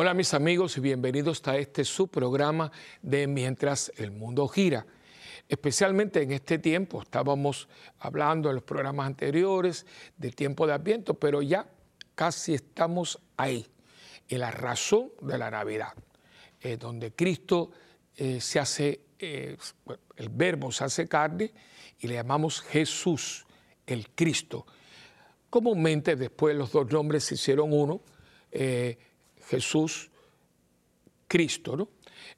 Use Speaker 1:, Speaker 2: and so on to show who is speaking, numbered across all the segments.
Speaker 1: Hola mis amigos y bienvenidos a este su programa de Mientras el Mundo Gira. Especialmente en este tiempo, estábamos hablando en los programas anteriores del tiempo de Adviento, pero ya casi estamos ahí, en la razón de la Navidad, eh, donde Cristo eh, se hace, eh, el verbo se hace carne y le llamamos Jesús, el Cristo. Comúnmente después los dos nombres se hicieron uno, Jesús, Cristo, ¿no?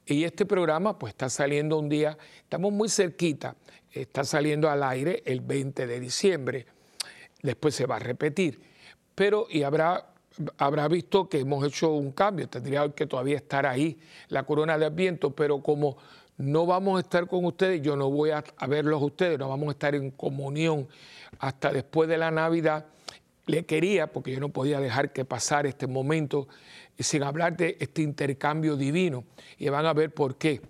Speaker 1: Y este programa pues está saliendo un día, estamos muy cerquita, está saliendo al aire el 20 de diciembre, después se va a repetir, pero y habrá, habrá visto que hemos hecho un cambio, tendría que todavía estar ahí la corona de Adviento, pero como no vamos a estar con ustedes, yo no voy a, a verlos a ustedes, no vamos a estar en comunión hasta después de la Navidad, le quería, porque yo no podía dejar que pasara este momento sin hablar de este intercambio divino. Y van a ver por qué.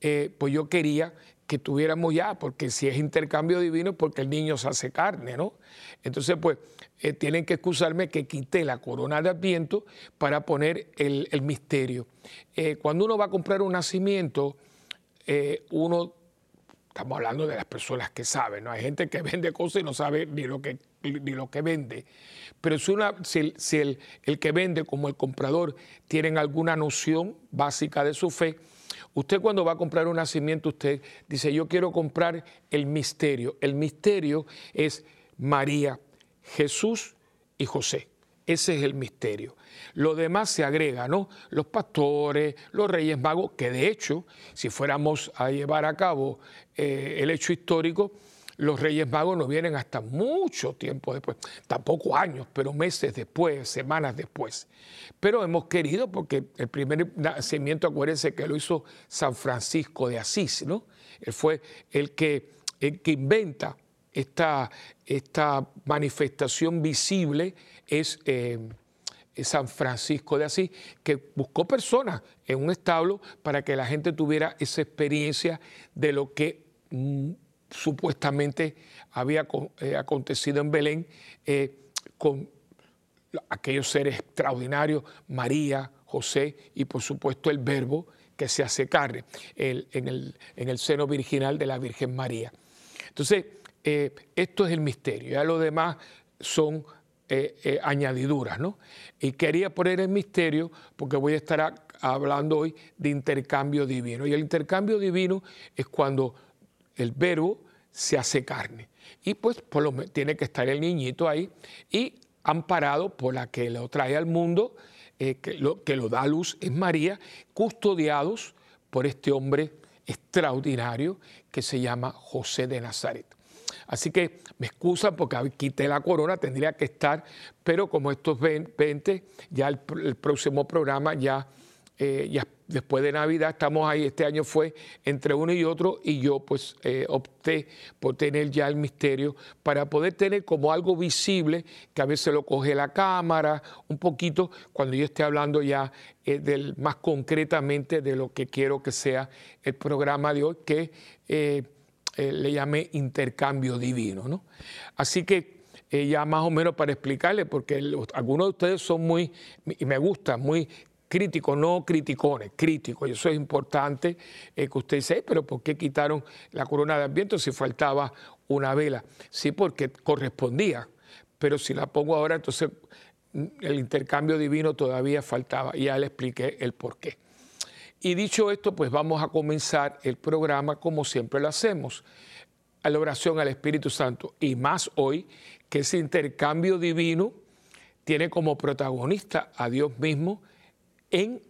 Speaker 1: Eh, pues yo quería que tuviéramos ya, porque si es intercambio divino, porque el niño se hace carne, ¿no? Entonces, pues, eh, tienen que excusarme que quité la corona de Adviento para poner el, misterio. Eh, cuando uno va a comprar un nacimiento, uno, estamos hablando de las personas que saben, ¿no? Hay gente que vende cosas y no sabe ni lo que, ni lo que vende. Pero si, una, si, el, el, que vende como el comprador tienen alguna noción básica de su fe, usted cuando va a comprar un nacimiento, usted dice, yo quiero comprar el misterio. El misterio es María, Jesús y José. Ese es el misterio. Lo demás se agrega, ¿no? Los pastores, los reyes magos, que de hecho, si fuéramos a llevar a cabo eh, el hecho histórico, los Reyes Magos no vienen hasta mucho tiempo después, tampoco años, pero meses después, semanas después. Pero hemos querido, porque el primer nacimiento, acuérdense que lo hizo San Francisco de Asís, ¿no? Él fue el que, el que inventa esta, esta manifestación visible, es... Eh, San Francisco de Asís, que buscó personas en un establo para que la gente tuviera esa experiencia de lo que mm, supuestamente había eh, acontecido en Belén eh, con aquellos seres extraordinarios, María, José y por supuesto el verbo que se hace carne en, el, seno virginal de la Virgen María. Entonces, esto es el misterio, ya lo demás son añadiduras, ¿no? Y quería poner el misterio porque voy a estar hablando hoy de intercambio divino. Y el intercambio divino es cuando el verbo se hace carne. Y pues tiene que estar el niñito ahí y amparado por la que lo trae al mundo, eh, que, lo, que lo da a luz es María, custodiados por este hombre extraordinario que se llama José de Nazaret. Así que me excusan porque quité la corona, tendría que estar, pero como estos 20, ya el, próximo programa ya eh, ya después de Navidad estamos ahí, este año fue entre uno y otro y yo pues eh, opté por tener ya el misterio para poder tener como algo visible que a veces lo coge la cámara un poquito cuando yo esté hablando ya eh, del, más concretamente de lo que quiero que sea el programa de hoy que le llamé intercambio divino. ¿no? Así que ya más o menos para explicarle, porque algunos de ustedes son muy, y me gusta, muy críticos, no criticones, críticos. Y eso es importante eh, que usted dice, pero ¿por qué quitaron la corona de Adviento si faltaba una vela? Sí, porque correspondía, pero si la pongo ahora, entonces mm, el intercambio divino todavía faltaba. Y ya le expliqué el por qué. Y dicho esto, pues vamos a comenzar el programa como siempre lo hacemos, a la oración al Espíritu Santo. Y más hoy, que ese intercambio divino tiene como protagonista a Dios mismo, en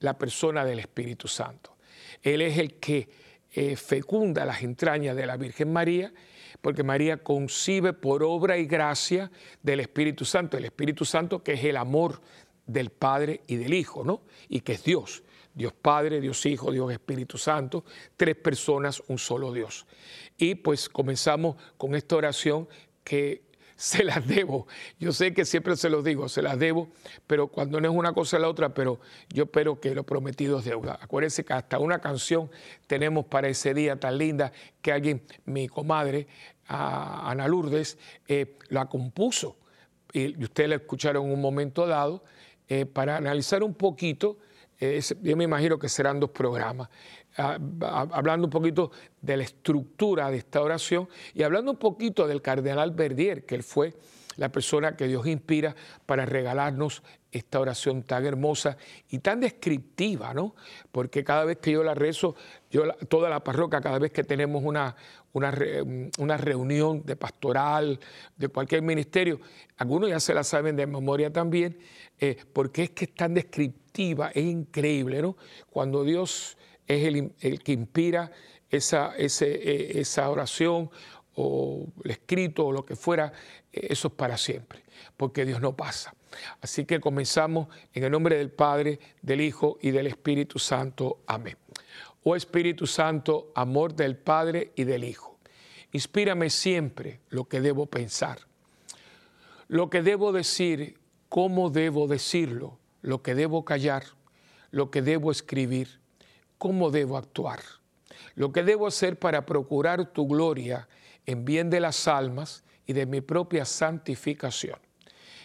Speaker 1: la persona del Espíritu Santo. Él es el que eh, fecunda las entrañas de la Virgen María, porque María concibe por obra y gracia del Espíritu Santo, el Espíritu Santo que es el amor del Padre y del Hijo, ¿no? Y que es Dios. Dios Padre, Dios Hijo, Dios Espíritu Santo, tres personas, un solo Dios. Y pues comenzamos con esta oración que se las debo. Yo sé que siempre se los digo, se las debo, pero cuando no es una cosa la otra, pero yo espero que lo prometido es deuda. Acuérdense que hasta una canción tenemos para ese día tan linda que alguien, mi comadre, Ana Lourdes, eh, la compuso. Y ustedes la escucharon en un momento dado eh, para analizar un poquito, yo me imagino que serán dos programas, ah, hablando un poquito de la estructura de esta oración y hablando un poquito del cardenal Verdier, que él fue la persona que Dios inspira para regalarnos esta oración tan hermosa y tan descriptiva, ¿no? Porque cada vez que yo la rezo, yo toda la parroquia, cada vez que tenemos una, una, una, reunión de pastoral, de cualquier ministerio, algunos ya se la saben de memoria también, eh, porque es que es tan descriptiva, es increíble, ¿no? Cuando Dios es el, el que inspira esa, eh, esa oración o el escrito o lo que fuera, eso es para siempre, porque Dios no pasa. Así que comenzamos en el nombre del Padre, del Hijo y del Espíritu Santo. Amén. Oh Espíritu Santo, amor del Padre y del Hijo, inspírame siempre lo que debo pensar, lo que debo decir, cómo debo decirlo, lo que debo callar, lo que debo escribir, cómo debo actuar, lo que debo hacer para procurar tu gloria en bien de las almas y de mi propia santificación.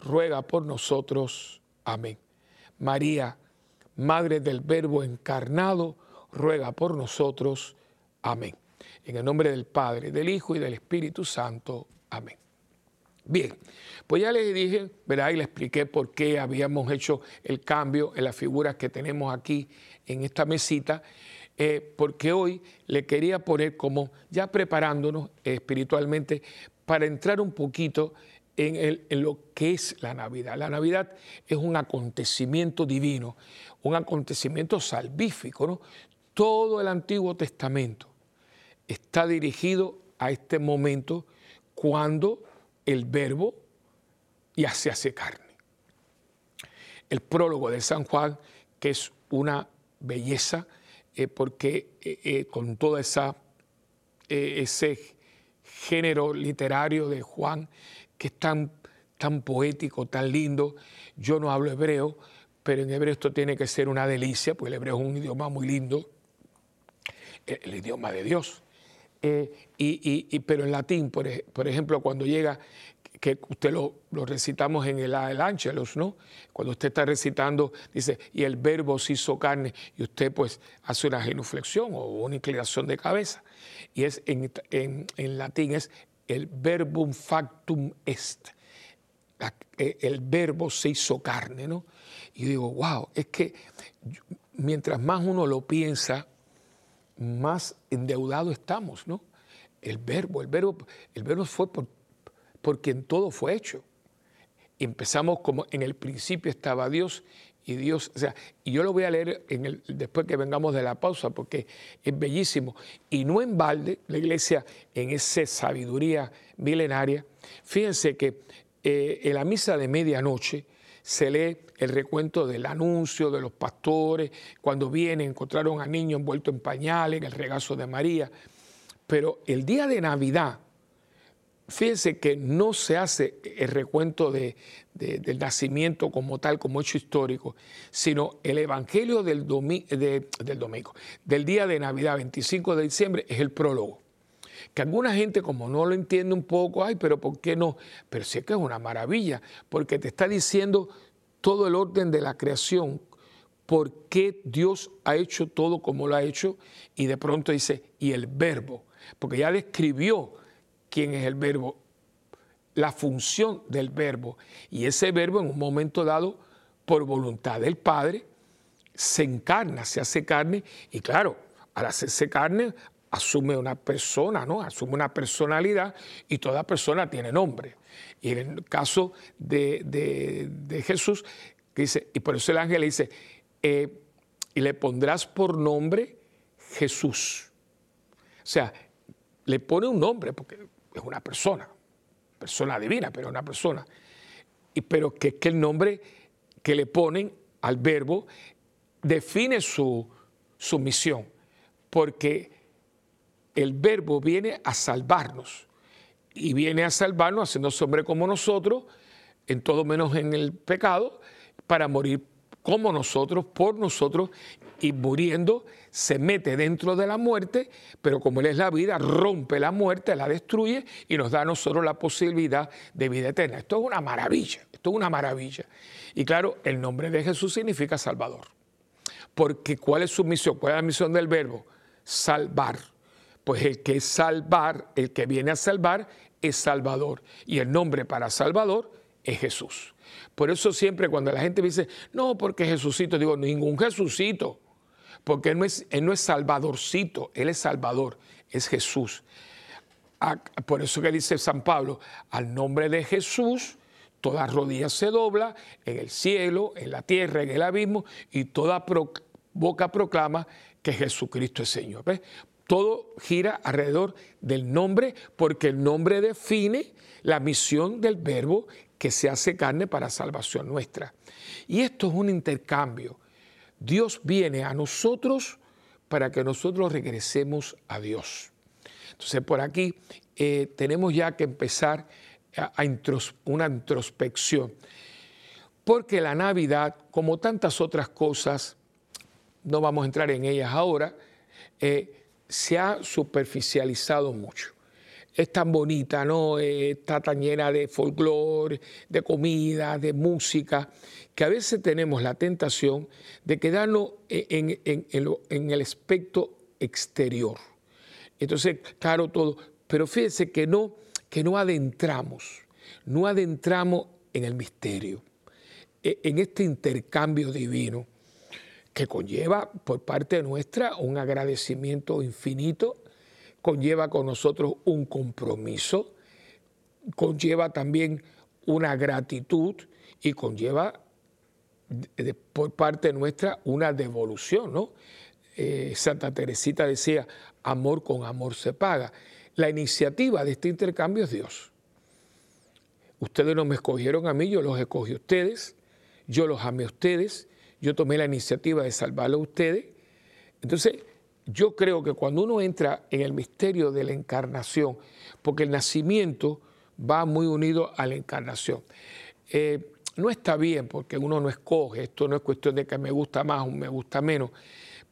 Speaker 1: ruega por nosotros. Amén. María, Madre del Verbo encarnado, ruega por nosotros. Amén. En el nombre del Padre, del Hijo y del Espíritu Santo. Amén. Bien, pues ya les dije, ¿verdad? Y les expliqué por qué habíamos hecho el cambio en las figuras que tenemos aquí en esta mesita. Eh, porque hoy le quería poner como ya preparándonos espiritualmente para entrar un poquito en, lo que es la Navidad. La Navidad es un acontecimiento divino, un acontecimiento salvífico. ¿no? Todo el Antiguo Testamento está dirigido a este momento cuando el verbo ya se hace carne. El prólogo de San Juan, que es una belleza, eh, porque eh, eh, con todo esa, ese género literario de Juan, que es tan, tan poético, tan lindo, yo no hablo hebreo, pero en hebreo esto tiene que ser una delicia, porque el hebreo es un idioma muy lindo, el, idioma de Dios. y, pero en latín, por, ejemplo, cuando llega que usted lo, recitamos en el, el Ángelos, ¿no? Cuando usted está recitando, dice, y el verbo se hizo carne, y usted pues hace una genuflexión o una inclinación de cabeza. Y es en, en, latín es el verbum factum est. Eh, el verbo se hizo carne, ¿no? Y yo digo, wow, es que mientras más uno lo piensa, más endeudado estamos, ¿no? El verbo, el verbo, el verbo fue por porque en todo fue hecho. empezamos como en el principio estaba Dios y Dios, o sea, y yo lo voy a leer después que vengamos de la pausa porque es bellísimo. Y no en balde, la iglesia en esa sabiduría milenaria, fíjense que eh, en la misa de medianoche se lee el recuento del anuncio de los pastores, cuando vienen, encontraron a niños envueltos en pañales, en el regazo de María. Pero el día de Navidad, Fíjense que no se hace el recuento del nacimiento como tal, como hecho histórico, sino el Evangelio del, del domingo, del día de Navidad, 25 de diciembre, es el prólogo. Que alguna gente como no lo entiende un poco, ay, pero ¿por qué no? Pero sí que es una maravilla, porque te está diciendo todo el orden de la creación, por qué Dios ha hecho todo como lo ha hecho, y de pronto dice, y el verbo, porque ya describió quién es el verbo, la función del verbo. Y ese verbo en un momento dado, por voluntad del Padre, se encarna, se hace carne y claro, al hacerse carne asume una persona, ¿no? Asume una personalidad y toda persona tiene nombre. Y en el caso de, Jesús, dice, y por eso el ángel le dice, eh, y le pondrás por nombre Jesús. O sea, le pone un nombre, porque es una persona, persona divina, pero una persona. Y, pero que, que el nombre que le ponen al verbo define su, su misión, porque el verbo viene a salvarnos y viene a salvarnos haciendo hombre como nosotros, en todo menos en el pecado, para morir como nosotros, por nosotros, y muriendo se mete dentro de la muerte, pero como Él es la vida, rompe la muerte, la destruye y nos da a nosotros la posibilidad de vida eterna. Esto es una maravilla, esto es una maravilla. Y claro, el nombre de Jesús significa Salvador. Porque ¿cuál es su misión? ¿Cuál es la misión del verbo? Salvar. Pues el que es salvar, el que viene a salvar, es Salvador. Y el nombre para Salvador es Jesús. Por eso siempre cuando la gente me dice, no, porque Jesucito, digo, ningún Jesucito, porque él no es, él no es Salvadorcito, Él es Salvador, es Jesús. Por eso que dice San Pablo, al nombre de Jesús, toda rodilla se dobla en el cielo, en la tierra, en el abismo, y toda boca proclama que Jesucristo es Señor. Todo gira alrededor del nombre, porque el nombre define la misión del verbo que se hace carne para salvación nuestra. Y esto es un intercambio. Dios viene a nosotros para que nosotros regresemos a Dios. Entonces por aquí eh, tenemos ya que empezar a, una introspección, porque la Navidad, como tantas otras cosas, no vamos a entrar en ellas ahora, eh, se ha superficializado mucho es tan bonita, ¿no? Está tan llena de folclore, de comida, de música, que a veces tenemos la tentación de quedarnos en, en, el aspecto exterior. Entonces, claro, todo. Pero fíjense que no, que no adentramos, no adentramos en el misterio, e, en este intercambio divino que conlleva por parte nuestra un agradecimiento infinito conlleva con nosotros un compromiso, conlleva también una gratitud y conlleva por parte nuestra una devolución, ¿no? Eh, Santa Teresita decía, amor con amor se paga. La iniciativa de este intercambio es Dios. Ustedes no me escogieron a mí, yo los escogí a ustedes, yo los amé a ustedes, yo tomé la iniciativa de salvarlos a ustedes. Entonces, yo creo que cuando uno entra en el misterio de la encarnación, porque el nacimiento va muy unido a la encarnación, eh, no está bien porque uno no escoge, esto no es cuestión de que me gusta más o me gusta menos,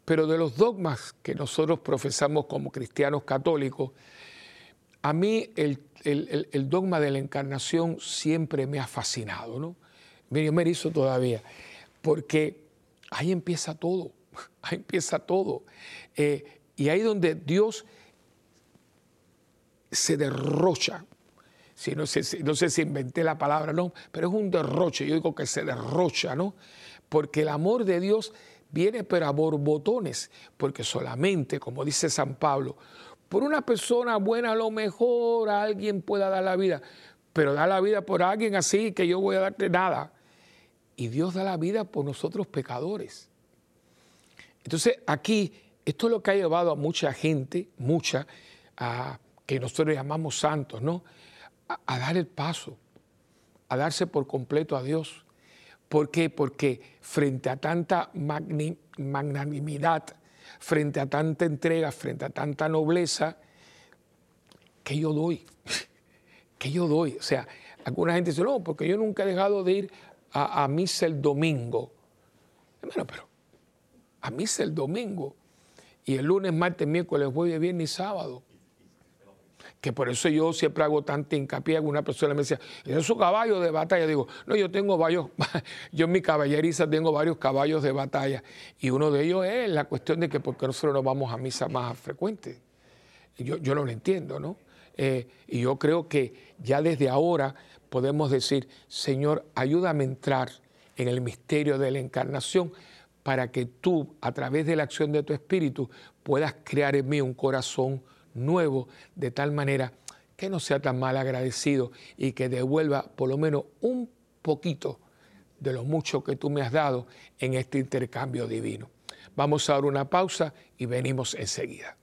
Speaker 1: pero de los dogmas que nosotros profesamos como cristianos católicos, a mí el, dogma de la encarnación siempre me ha fascinado, ¿no? Yo me hizo todavía, porque ahí empieza todo. Ahí empieza todo. Eh, y ahí donde Dios se derrocha. Sé, no sé si inventé la palabra, no, pero es un derroche. Yo digo que se derrocha, ¿no? Porque el amor de Dios viene pero a borbotones, porque solamente, como dice San Pablo, por una persona buena a lo mejor alguien pueda dar la vida, pero da la vida por alguien así que yo voy a darte nada. Y Dios da la vida por nosotros pecadores. Entonces aquí, esto es lo que ha llevado a mucha gente, mucha, a, que nosotros llamamos santos, ¿no? A, dar el paso, a darse por completo a Dios. ¿Por qué? Porque frente a tanta magnanimidad, frente a tanta entrega, frente a tanta nobleza, ¿qué yo doy? ¿Qué yo doy? O sea, alguna gente dice, no, porque yo nunca he dejado de ir a, a misa el domingo. Bueno, pero a misa el domingo y el lunes, martes, miércoles, jueves, viernes y sábado. Que por eso yo siempre hago tanta hincapié. Una persona me decía, ¿es su caballo de batalla? Digo, no, yo tengo varios, yo en mi caballeriza tengo varios caballos de batalla. Y uno de ellos es la cuestión de que porque nosotros no vamos a misa más frecuente. Yo, yo no lo entiendo, ¿no? Eh, y yo creo que ya desde ahora podemos decir, Señor, ayúdame a entrar en el misterio de la encarnación para que tú, a través de la acción de tu espíritu, puedas crear en mí un corazón nuevo, de tal manera que no sea tan mal agradecido y que devuelva por lo menos un poquito de lo mucho que tú me has dado en este intercambio divino. Vamos a dar una pausa y venimos enseguida.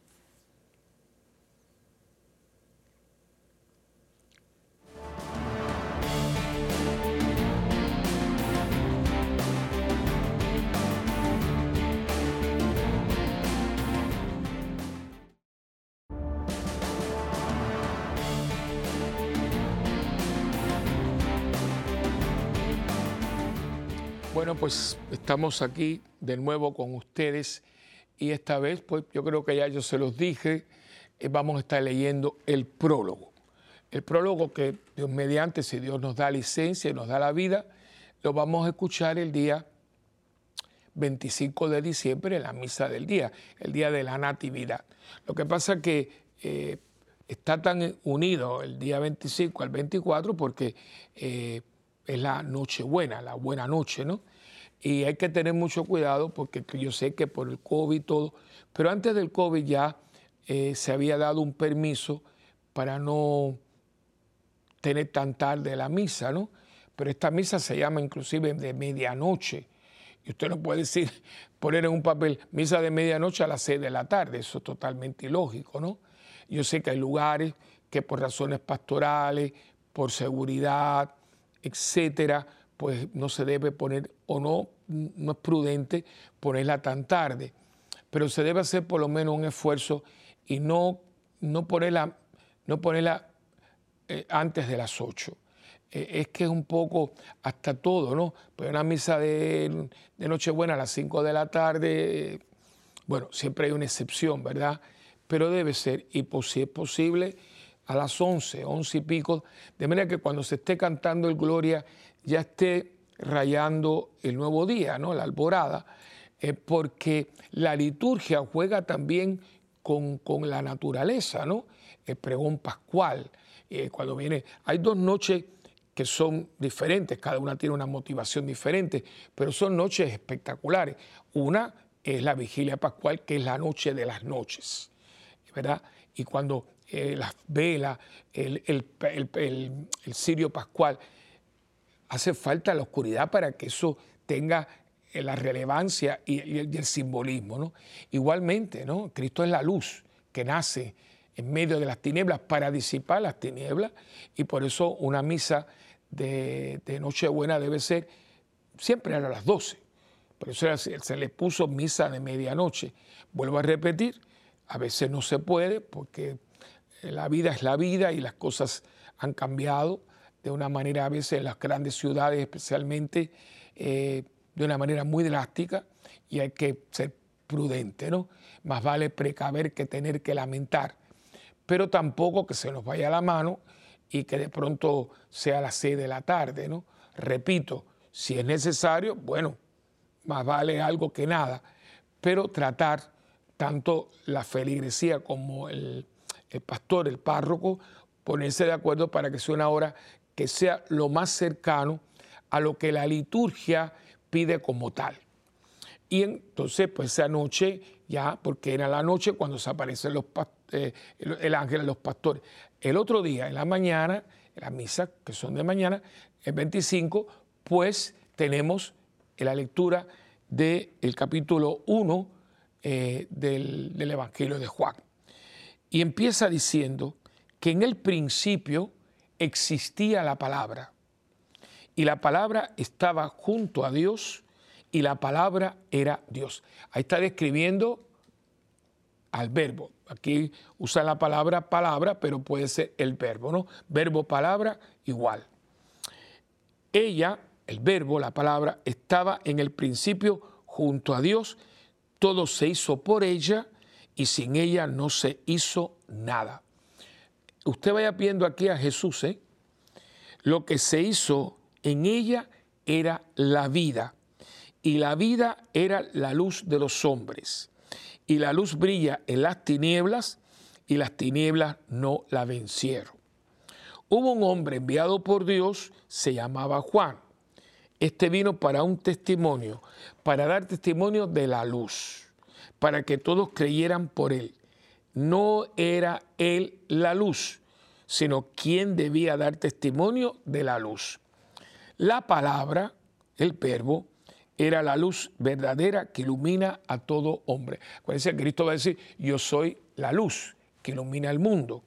Speaker 1: Bueno, pues estamos aquí de nuevo con ustedes y esta vez, pues yo creo que ya yo se los dije, eh, vamos a estar leyendo el prólogo. El prólogo que Dios mediante, si Dios nos da licencia y nos da la vida, lo vamos a escuchar el día 25 de diciembre en la misa del día, el día de la Natividad. Lo que pasa que eh, está tan unido el día 25 al 24 porque eh, es la Nochebuena, la buena noche, ¿no? Y hay que tener mucho cuidado porque yo sé que por el COVID todo, pero antes del COVID ya eh, se había dado un permiso para no tener tan tarde la misa, ¿no? Pero esta misa se llama inclusive de medianoche. Y usted no puede decir, poner en un papel misa de medianoche a las seis de la tarde, eso es totalmente ilógico, ¿no? Yo sé que hay lugares que por razones pastorales, por seguridad, etcétera, pues no se debe poner o no, no es prudente ponerla tan tarde. Pero se debe hacer por lo menos un esfuerzo y no, no ponerla, no ponerla eh, antes de las 8. Eh, es que es un poco hasta todo, ¿no? Pues una misa de, de Nochebuena a las 5 de la tarde, bueno, siempre hay una excepción, ¿verdad? Pero debe ser, y si es posible, a las 11, 11 y pico, de manera que cuando se esté cantando el Gloria ya esté rayando el nuevo día, ¿no? la alborada, eh, porque la liturgia juega también con, la naturaleza, ¿no? el pregón pascual, eh, cuando viene, hay dos noches que son diferentes, cada una tiene una motivación diferente, pero son noches espectaculares. Una es la vigilia pascual, que es la noche de las noches, ¿verdad? Y cuando eh, las velas, el, el, cirio pascual. Hace falta la oscuridad para que eso tenga eh, la relevancia y, el, simbolismo. ¿no? Igualmente, ¿no? Cristo es la luz que nace en medio de las tinieblas para disipar las tinieblas y por eso una misa de, Nochebuena debe ser siempre a las 12. Por eso se le puso misa de medianoche. Vuelvo a repetir, a veces no se puede porque la vida es la vida y las cosas han cambiado de una manera a veces en las grandes ciudades especialmente eh, de una manera muy drástica y hay que ser prudente, ¿no? Más vale precaver que tener que lamentar, pero tampoco que se nos vaya la mano y que de pronto sea las seis de la tarde, ¿no? Repito, si es necesario, bueno, más vale algo que nada, pero tratar tanto la feligresía como el, el pastor, el párroco, ponerse de acuerdo para que sea una hora que sea lo más cercano a lo que la liturgia pide como tal. Y entonces, pues esa noche, ya, porque era la noche cuando se aparecen los, eh, el ángel a los pastores. El otro día, en la mañana, en las misas que son de mañana, el 25, pues tenemos la lectura del capítulo 1 eh, del Evangelio de Juan. Y empieza diciendo que en el principio existía la palabra y la palabra estaba junto a Dios y la palabra era Dios. Ahí está describiendo al verbo. Aquí usa la palabra palabra, pero puede ser el verbo, ¿no? Verbo, palabra, igual. Ella, el verbo, la palabra, estaba en el principio junto a Dios, todo se hizo por ella y sin ella no se hizo nada. Usted vaya viendo aquí a Jesús, ¿eh? lo que se hizo en ella era la vida, y la vida era la luz de los hombres, y la luz brilla en las tinieblas, y las tinieblas no la vencieron. Hubo un hombre enviado por Dios, se llamaba Juan. Este vino para un testimonio, para dar testimonio de la luz para que todos creyeran por él. No era él la luz, sino quien debía dar testimonio de la luz. La palabra, el verbo, era la luz verdadera que ilumina a todo hombre. Acuérdense, Cristo va a decir, yo soy la luz que ilumina el mundo,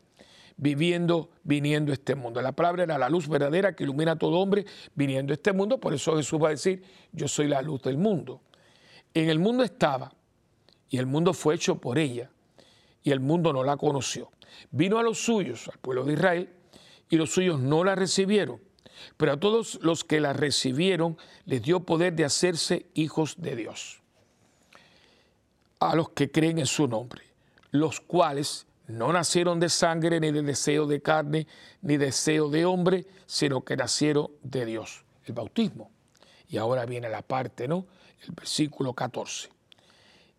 Speaker 1: viviendo, viniendo este mundo. La palabra era la luz verdadera que ilumina a todo hombre, viniendo este mundo. Por eso Jesús va a decir, yo soy la luz del mundo. En el mundo estaba, y el mundo fue hecho por ella, y el mundo no la conoció. Vino a los suyos, al pueblo de Israel, y los suyos no la recibieron, pero a todos los que la recibieron les dio poder de hacerse hijos de Dios. A los que creen en su nombre, los cuales no nacieron de sangre, ni de deseo de carne, ni deseo de hombre, sino que nacieron de Dios. El bautismo. Y ahora viene la parte, ¿no? El versículo 14.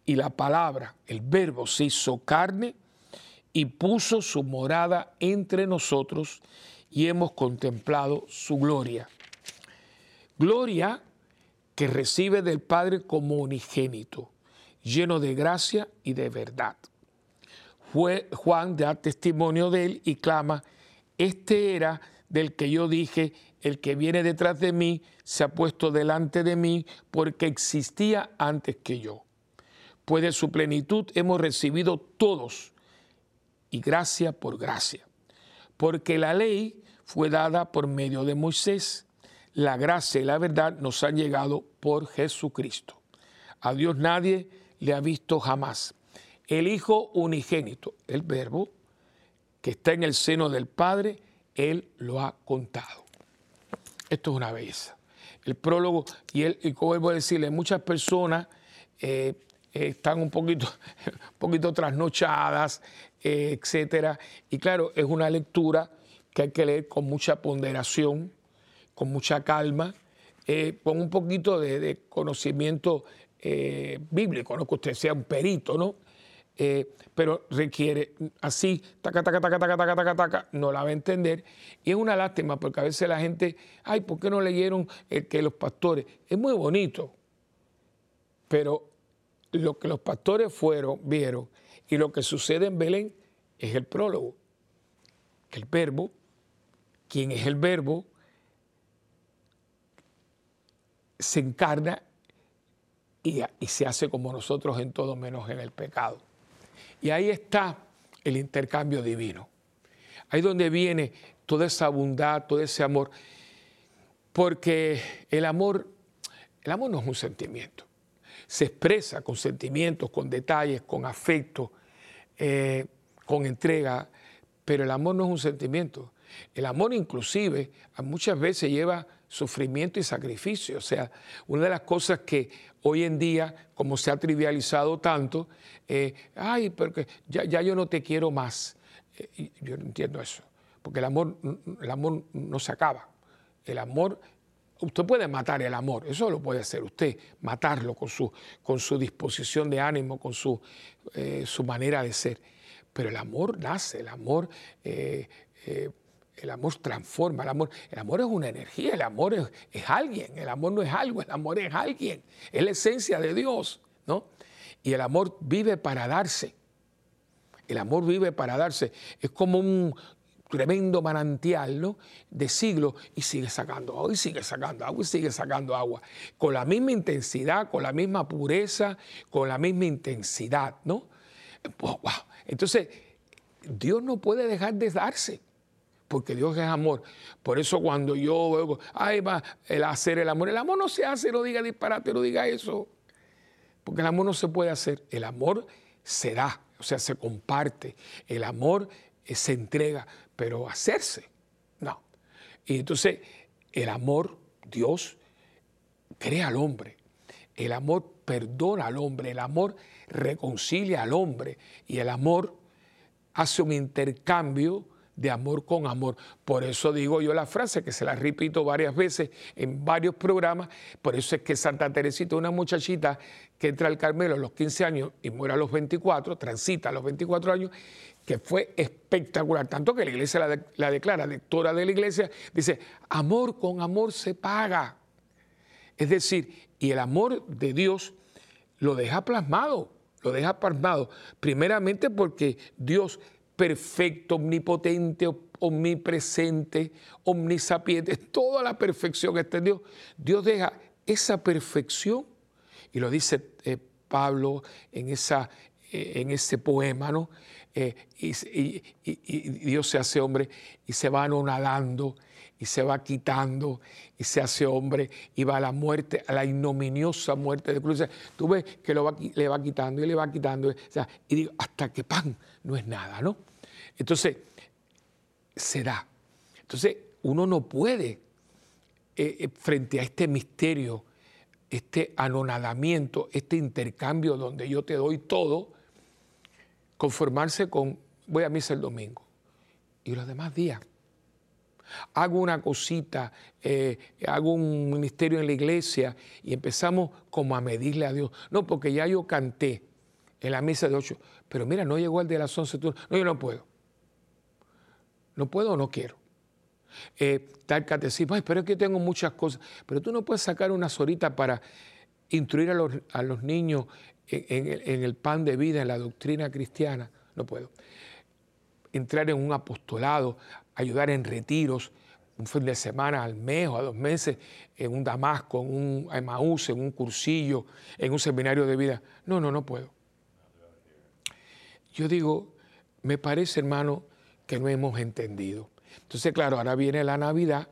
Speaker 1: Y la palabra, el verbo, se hizo carne y puso su morada entre nosotros y hemos contemplado su gloria. Gloria que recibe del Padre como unigénito, lleno de gracia y de verdad. Juan da testimonio de él y clama, este era del que yo dije, el que viene detrás de mí se ha puesto delante de mí porque existía antes que yo. Pues de su plenitud hemos recibido todos y gracia por gracia. Porque la ley fue dada por medio de Moisés. La gracia y la verdad nos han llegado por Jesucristo. A Dios nadie le ha visto jamás. El Hijo unigénito, el Verbo, que está en el seno del Padre, Él lo ha contado. Esto es una belleza. El prólogo, y, él, y como vuelvo a decirle, muchas personas eh, están un poquito, un poquito trasnochadas, eh, etcétera. Y claro, es una lectura que hay que leer con mucha ponderación, con mucha calma, eh, con un poquito de, conocimiento bíblico, no que usted sea un perito, ¿no? Eh, pero requiere así, taca, taca, taca, taca, taca, taca, taca, no la va a entender. Y es una lástima porque a veces la gente, ay, ¿por qué no leyeron el que los pastores? Es muy bonito, pero lo que los pastores fueron, vieron, y lo que sucede en Belén es el prólogo. El verbo, quien es el verbo, se encarna y, se hace como nosotros en todo menos en el pecado. Y ahí está el intercambio divino. Ahí donde viene toda esa bondad, todo ese amor. Porque el amor, el amor no es un sentimiento. Se expresa con sentimientos, con detalles, con afecto, eh, con entrega, pero el amor no es un sentimiento. El amor inclusive muchas veces lleva sufrimiento y sacrificio. O sea, una de las cosas que hoy en día, como se ha trivializado tanto, eh, ay, porque ya, ya, yo no te quiero más. Eh, yo no entiendo eso, porque el amor, el amor no se acaba. El amor, usted puede matar el amor, eso lo puede hacer usted, matarlo con su, con su disposición de ánimo, con su, eh, su manera de ser. Pero el amor nace, el amor el amor transforma, el amor, el amor es una energía, el amor es, alguien, el amor no es algo, el amor es alguien, es la esencia de Dios, ¿no? Y el amor vive para darse. El amor vive para darse. Es como un tremendo manantial, ¿no? De siglos y sigue sacando agua y sigue sacando agua y sigue sacando agua. Con la misma intensidad, con la misma pureza, con la misma intensidad, ¿no? wow. Entonces, Dios no puede dejar de darse porque Dios es amor. Por eso cuando yo veo, ay, va, el hacer el amor, el amor no se hace, no diga disparate, no diga eso, porque el amor no se puede hacer, el amor se da, o sea, se comparte, el amor eh, se entrega, pero hacerse, no. Y entonces el amor, Dios, crea al hombre, el amor perdona al hombre, el amor reconcilia al hombre. Y el amor hace un intercambio de amor con amor. Por eso digo yo la frase que se la repito varias veces en varios programas. Por eso es que Santa Teresita, una muchachita que entra al Carmelo a los 15 años y muere a los 24, transita a los 24 años, que fue espectacular. Tanto que la iglesia la, la declara lectora de la iglesia, dice, amor con amor se paga. Es decir, y el amor de Dios lo deja plasmado, lo deja plasmado, primeramente porque Dios perfecto, omnipotente, omnipresente, omnisapiente, toda la perfección está en Dios. Dios deja esa perfección, y lo dice eh, Pablo en, esa, eh, en ese poema. Eh, y, Dios se hace hombre y se va anonadando y se va quitando y se hace hombre y va a la muerte, a la ignominiosa muerte de cruz. Tú ves que lo le va quitando y le va quitando. y digo, hasta que pan no es nada, ¿no? Entonces, se da. Entonces, uno no puede eh, eh, frente a este misterio, este anonadamiento, este intercambio donde yo te doy todo, conformarse con voy a misa el domingo y los demás días. Hago una cosita, eh, hago un ministerio en la iglesia y empezamos como a medirle a Dios. No, porque ya yo canté en la misa de ocho, pero mira, no llegó el de las once. No, yo no puedo. No puedo o no quiero eh, tal catecismo, pero es que tengo muchas cosas, pero tú no puedes sacar unas horitas para instruir a los, niños en, el, pan de vida, en la doctrina cristiana, no puedo. Entrar en un apostolado, ayudar en retiros, un fin de semana al mes o a dos meses, en un Damasco, en un Emaús, en un cursillo, en un seminario de vida. No, no, no puedo. Yo digo, me parece, hermano, que no hemos entendido. Entonces, claro, ahora viene la Navidad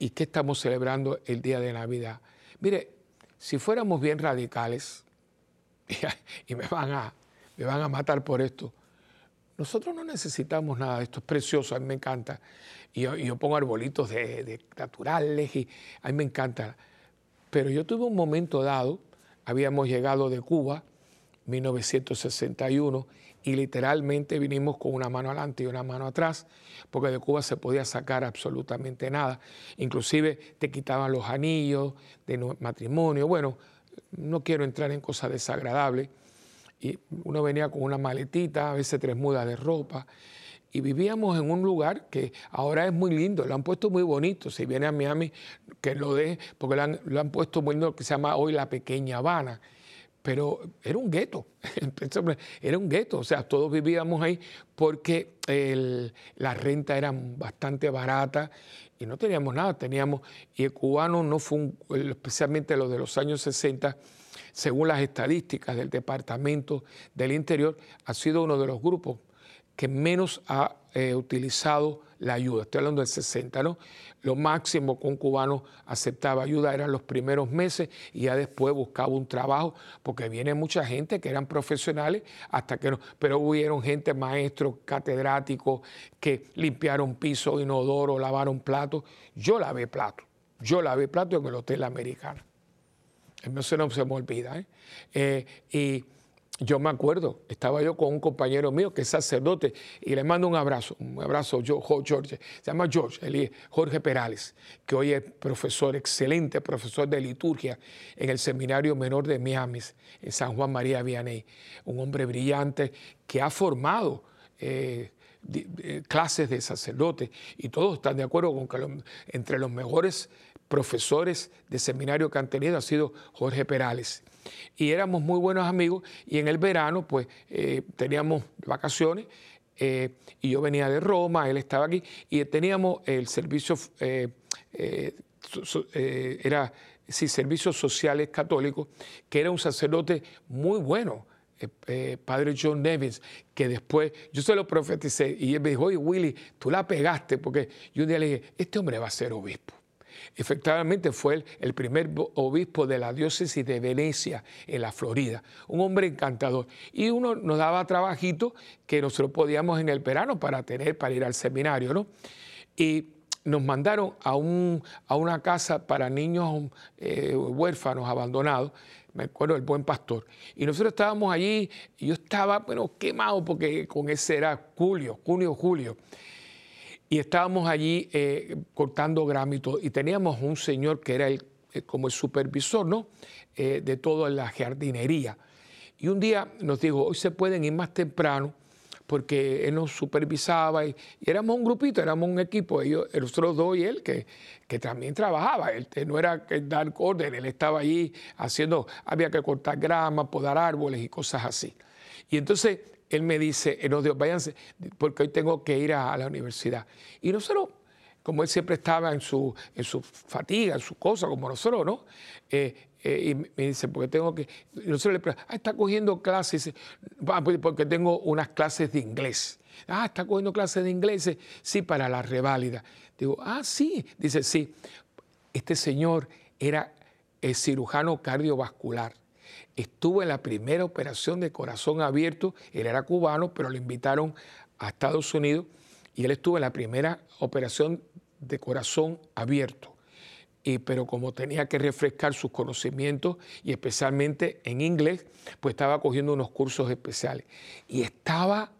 Speaker 1: y ¿qué estamos celebrando el día de Navidad? Mire, si fuéramos bien radicales, y me van a, me van a matar por esto, nosotros no necesitamos nada de esto, es precioso, a mí me encanta. Y yo, pongo arbolitos de, naturales y a mí me encanta. Pero yo tuve un momento dado, habíamos llegado de Cuba, 1961, y literalmente vinimos con una mano adelante y una mano atrás, porque de Cuba se podía sacar absolutamente nada. Inclusive te quitaban los anillos de matrimonio. Bueno, no quiero entrar en cosas desagradables. Y uno venía con una maletita, a veces tres mudas de ropa. Y vivíamos en un lugar que ahora es muy lindo, lo han puesto muy bonito. Si viene a Miami, que lo de, porque lo han, lo han puesto muy lindo, que se llama hoy la Pequeña Habana pero era un gueto, era un gueto, o sea, todos vivíamos ahí porque la renta era bastante barata y no teníamos nada, teníamos, y el cubano no fue, un, especialmente los de los años 60, según las estadísticas del Departamento del Interior, ha sido uno de los grupos que menos ha eh, utilizado la ayuda. Estoy hablando del 60, ¿no? Lo máximo que un cubano aceptaba ayuda eran los primeros meses y ya después buscaba un trabajo, porque viene mucha gente que eran profesionales hasta que no, pero hubieron gente, maestros, catedráticos, que limpiaron piso, inodoro, lavaron platos. Yo lavé platos, yo lavé platos en el Hotel Americano. Eso no se me olvida. ¿eh? eh y yo me acuerdo, estaba yo con un compañero mío que es sacerdote y le mando un abrazo, un abrazo yo, George, se llama George, él Jorge Perales, que hoy es profesor, excelente profesor de liturgia en el Seminario Menor de Miami, en San Juan María Vianney, un hombre brillante que ha formado eh, clases de sacerdotes y todos están de acuerdo con que entre los mejores profesores de seminario que han tenido ha sido Jorge Perales y éramos muy buenos amigos y en el verano pues eh, teníamos vacaciones eh, y yo venía de Roma, él estaba aquí y teníamos el servicio, eh, era, sí, servicios sociales católicos, que era un sacerdote muy bueno. padre John Nevins, que después yo se lo profeticé y él me dijo, oye Willy, tú la pegaste, porque yo un día le dije, este hombre va a ser obispo. Efectivamente fue el, primer obispo de la diócesis de Venecia, en la Florida. Un hombre encantador. Y uno nos daba trabajito que nosotros podíamos en el verano para tener, para ir al seminario, ¿no? Y nos mandaron a, un, a una casa para niños eh, huérfanos abandonados, me acuerdo del buen pastor. Y nosotros estábamos allí, y yo estaba, bueno, quemado porque con ese era julio, junio, julio y estábamos allí eh, cortando grámitos y teníamos un señor que era el, eh, como el supervisor ¿no? Eh, de toda la jardinería. Y un día nos dijo, hoy se pueden ir más temprano porque él nos supervisaba y, éramos un grupito, éramos un equipo, ellos, nosotros dos y él, que, que también trabajaba, él no era dar orden, él estaba allí haciendo, había que cortar grama, podar árboles y cosas así. Y entonces él me dice, eh, no, Dios, váyanse, porque hoy tengo que ir a, la universidad. Y nosotros, como él siempre estaba en su, en su fatiga, en su cosa, como nosotros, ¿no? Eh, eh, y me dice, porque tengo que. Nosotros le preguntamos, ah, está cogiendo clases. Pues, porque tengo unas clases de inglés. Ah, está cogiendo clases de inglés. Sí, para la reválida. Digo, ah, sí. Dice, sí. Este señor era cirujano cardiovascular estuvo en la primera operación de corazón abierto, él era cubano, pero lo invitaron a Estados Unidos y él estuvo en la primera operación de corazón abierto. y, pero como tenía que refrescar sus conocimientos y especialmente en inglés, pues estaba cogiendo unos cursos especiales. Y estaba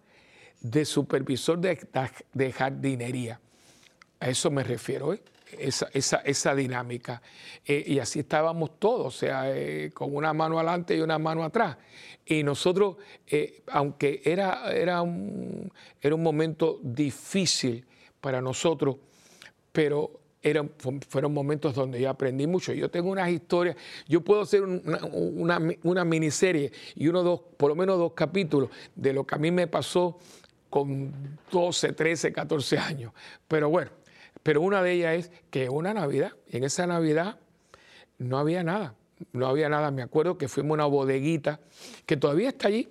Speaker 1: de supervisor de, jardinería. A eso me refiero, ¿eh? Esa, esa, esa, dinámica. Eh, y así estábamos todos, o sea, eh, con una mano adelante y una mano atrás. Y nosotros, aunque era, era, un, era un momento difícil para nosotros, pero eran, fueron momentos donde yo aprendí mucho. Yo tengo unas historias, yo puedo hacer una, una, miniserie y uno, dos, por lo menos dos capítulos de lo que a mí me pasó con 12, 13, 14 años. Pero bueno, pero una de ellas es que una Navidad, y en esa Navidad no había nada, no había nada. Me acuerdo que fuimos a una bodeguita que todavía está allí,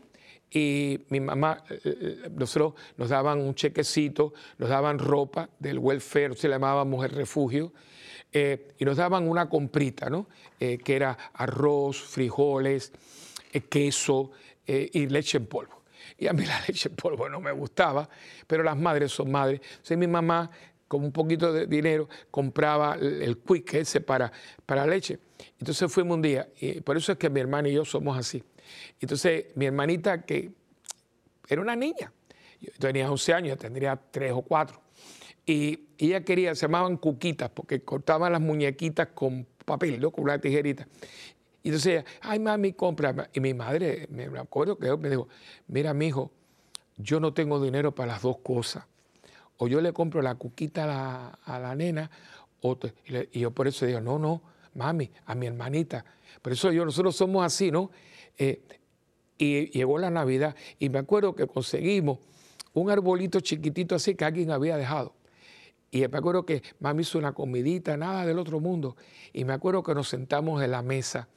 Speaker 1: y mi mamá, eh, eh, nosotros nos daban un chequecito, nos daban ropa del welfare, se llamaba Mujer Refugio, eh, y nos daban una comprita, ¿no? que era arroz, frijoles, queso y leche en polvo. Y a mí la leche en polvo no me gustaba, pero las madres son madres. Entonces mi mamá, con un poquito de dinero, compraba el quick ese para, para leche. Entonces fuimos un día, y por eso es que mi hermana y yo somos así. Entonces, mi hermanita, que era una niña, yo tenía 11 años, tendría 3 o 4, y ella quería, se llamaban cuquitas, porque cortaban las muñequitas con papel, ¿no? con una tijerita. Y entonces ella, ay mami, compra. Y mi madre, me acuerdo que me dijo, mira, mi hijo, yo no tengo dinero para las dos cosas. O yo le compro la cuquita a la, nena, o y, yo por eso digo, no, no, mami, a mi hermanita. Por eso yo, nosotros somos así, ¿no? Eh, y llegó la Navidad y me acuerdo que conseguimos un arbolito chiquitito así que alguien había dejado. Y me acuerdo que mami hizo una comidita, nada del otro mundo. Y me acuerdo que nos sentamos en la mesa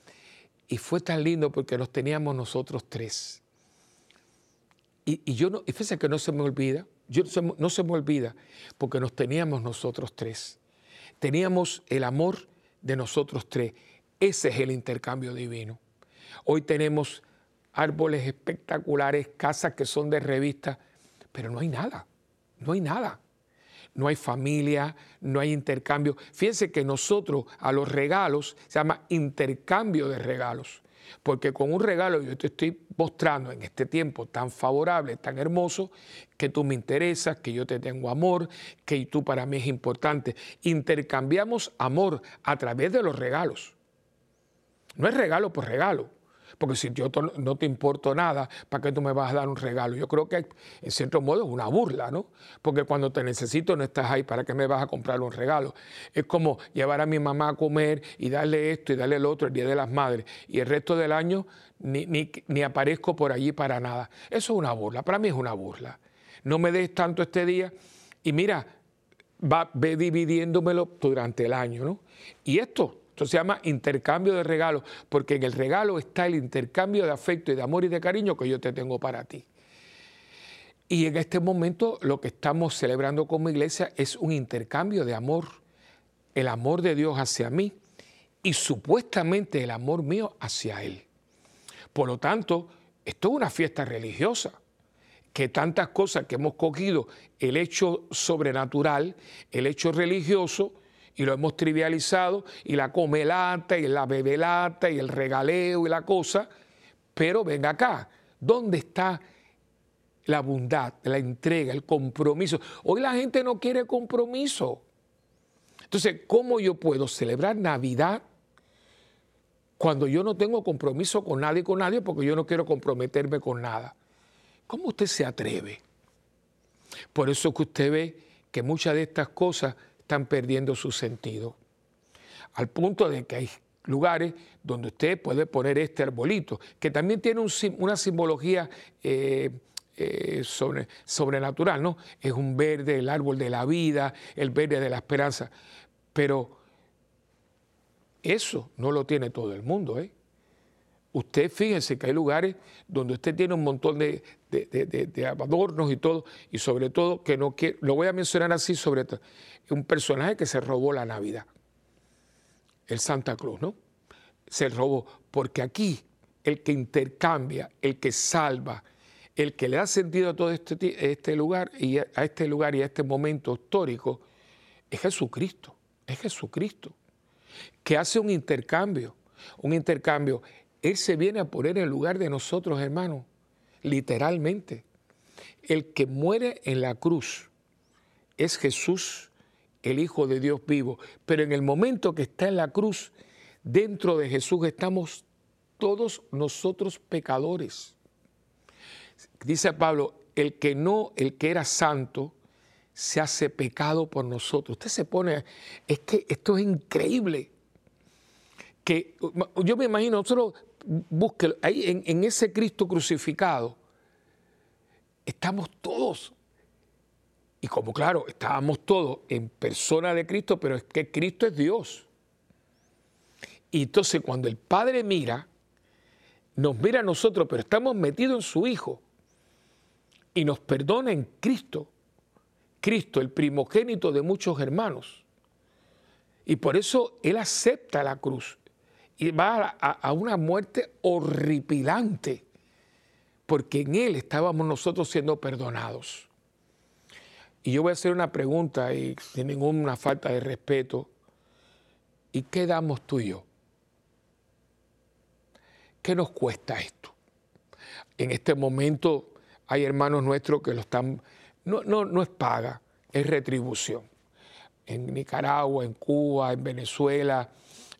Speaker 1: y fue tan lindo porque nos teníamos nosotros tres. Y, yo no, y fíjense que no se me olvida, yo, no se me olvida porque nos teníamos nosotros tres. Teníamos el amor de nosotros tres. Ese es el intercambio divino. Hoy tenemos árboles espectaculares, casas que son de revista, pero no hay nada, no hay nada. No hay familia, no hay intercambio. Fíjense que nosotros a los regalos se llama intercambio de regalos, porque con un regalo yo te estoy mostrando en este tiempo tan favorable, tan hermoso, que tú me interesas, que yo te tengo amor, que tú para mí es importante. Intercambiamos amor a través de los regalos. No es regalo por regalo. Porque si yo no te importo nada, ¿para qué tú me vas a dar un regalo? Yo creo que en cierto modo es una burla, ¿no? Porque cuando te necesito no estás ahí, ¿para qué me vas a comprar un regalo? Es como llevar a mi mamá a comer y darle esto y darle el otro el Día de las Madres. Y el resto del año ni, ni aparezco por allí para nada. Eso es una burla, para mí es una burla. No me des tanto este día y mira, va, ve dividiéndomelo durante el año, ¿no? Y esto esto se llama intercambio de regalos, porque en el regalo está el intercambio de afecto y de amor y de cariño que yo te tengo para ti. Y en este momento lo que estamos celebrando como iglesia es un intercambio de amor, el amor de Dios hacia mí y supuestamente el amor mío hacia Él. Por lo tanto, esto es una fiesta religiosa, que tantas cosas que hemos cogido, el hecho sobrenatural, el hecho religioso, y lo hemos trivializado y la comelata y la bebelata y el regaleo y la cosa, pero venga acá, ¿dónde está la bondad, la entrega, el compromiso? Hoy la gente no quiere compromiso. Entonces, ¿cómo yo puedo celebrar Navidad cuando yo no tengo compromiso con nadie con nadie porque yo no quiero comprometerme con nada? ¿Cómo usted se atreve? Por eso que usted ve que muchas de estas cosas están perdiendo su sentido. Al punto de que hay lugares donde usted puede poner este arbolito, que también tiene una simbología eh, eh, sobre, sobrenatural, ¿no? Es un verde, el árbol de la vida, el verde de la esperanza. Pero eso no lo tiene todo el mundo, ¿eh? Usted fíjense que hay lugares donde usted tiene un montón de, adornos y todo, y sobre todo que no quiero, lo voy a mencionar así sobre todo, un personaje que se robó la Navidad, el Santa Cruz, ¿no? Se robó, porque aquí el que intercambia, el que salva, el que le da sentido a todo este, este lugar y a este lugar y a este momento histórico es Jesucristo, es Jesucristo. que hace un intercambio, un intercambio. Él se viene a poner en lugar de nosotros, hermanos, literalmente. El que muere en la cruz es Jesús, el Hijo de Dios vivo. Pero en el momento que está en la cruz, dentro de Jesús estamos todos nosotros pecadores. Dice Pablo, el que no, el que era santo, se hace pecado por nosotros. Usted se pone, es que esto es increíble. Que yo me imagino, nosotros busque ahí en, en ese Cristo crucificado, estamos todos. Y como claro, estábamos todos en persona de Cristo, pero es que Cristo es Dios. Y entonces cuando el Padre mira, nos mira a nosotros, pero estamos metidos en su Hijo y nos perdona en Cristo. Cristo, el primogénito de muchos hermanos. Y por eso Él acepta la cruz y va a, una muerte horripilante, porque en Él estábamos nosotros siendo perdonados. Y yo voy a hacer una pregunta sin ninguna falta de respeto. ¿Y qué damos tú y yo? ¿Qué nos cuesta esto? En este momento hay hermanos nuestros que lo están, no, no, no es paga, es retribución. En Nicaragua, en Cuba, en Venezuela,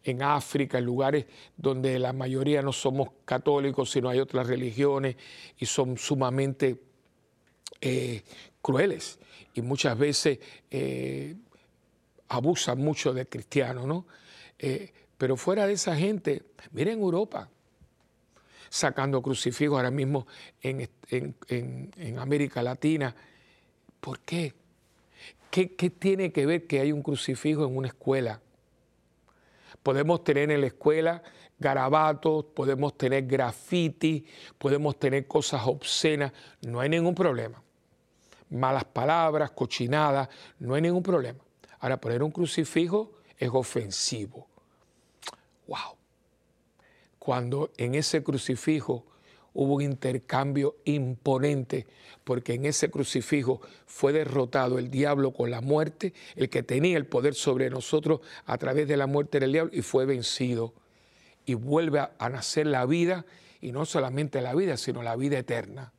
Speaker 1: en África, en lugares donde la mayoría no somos católicos, sino hay otras religiones y son sumamente eh, crueles y muchas veces eh, abusan mucho de cristianos, ¿no? Eh, pero fuera de esa gente, miren Europa, sacando crucifijos ahora mismo en, América Latina. ¿Por qué? qué? tiene que ver que hay un crucifijo en una escuela? Podemos tener en la escuela garabatos, podemos tener graffiti, podemos tener cosas obscenas, no hay ningún problema. Malas palabras, cochinadas, no hay ningún problema. Ahora, poner un crucifijo es ofensivo. ¡Wow! cuando en ese crucifijo hubo un intercambio imponente, porque en ese crucifijo fue derrotado el diablo con la muerte, el que tenía el poder sobre nosotros a través de la muerte del diablo, y fue vencido. Y vuelve a, nacer la vida, y no solamente la vida, sino la vida eterna.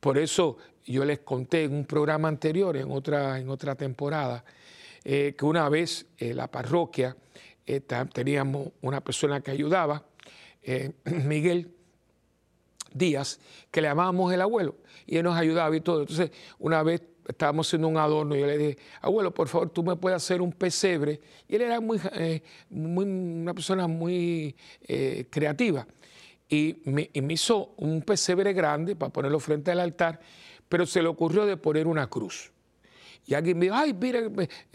Speaker 1: Por eso yo les conté en un programa anterior, en otra, en otra temporada, eh, que una vez en la parroquia eh, teníamos una persona que ayudaba, eh, Miguel Díaz, que le llamábamos el abuelo, y él nos ayudaba y todo. Entonces, una vez estábamos haciendo un adorno y yo le dije, abuelo, por favor, tú me puedes hacer un pesebre. Y él era muy, eh, muy una persona muy eh, creativa. Y me, y me, hizo un pesebre grande para ponerlo frente al altar, pero se le ocurrió de poner una cruz. Y alguien me dijo, ay, mira,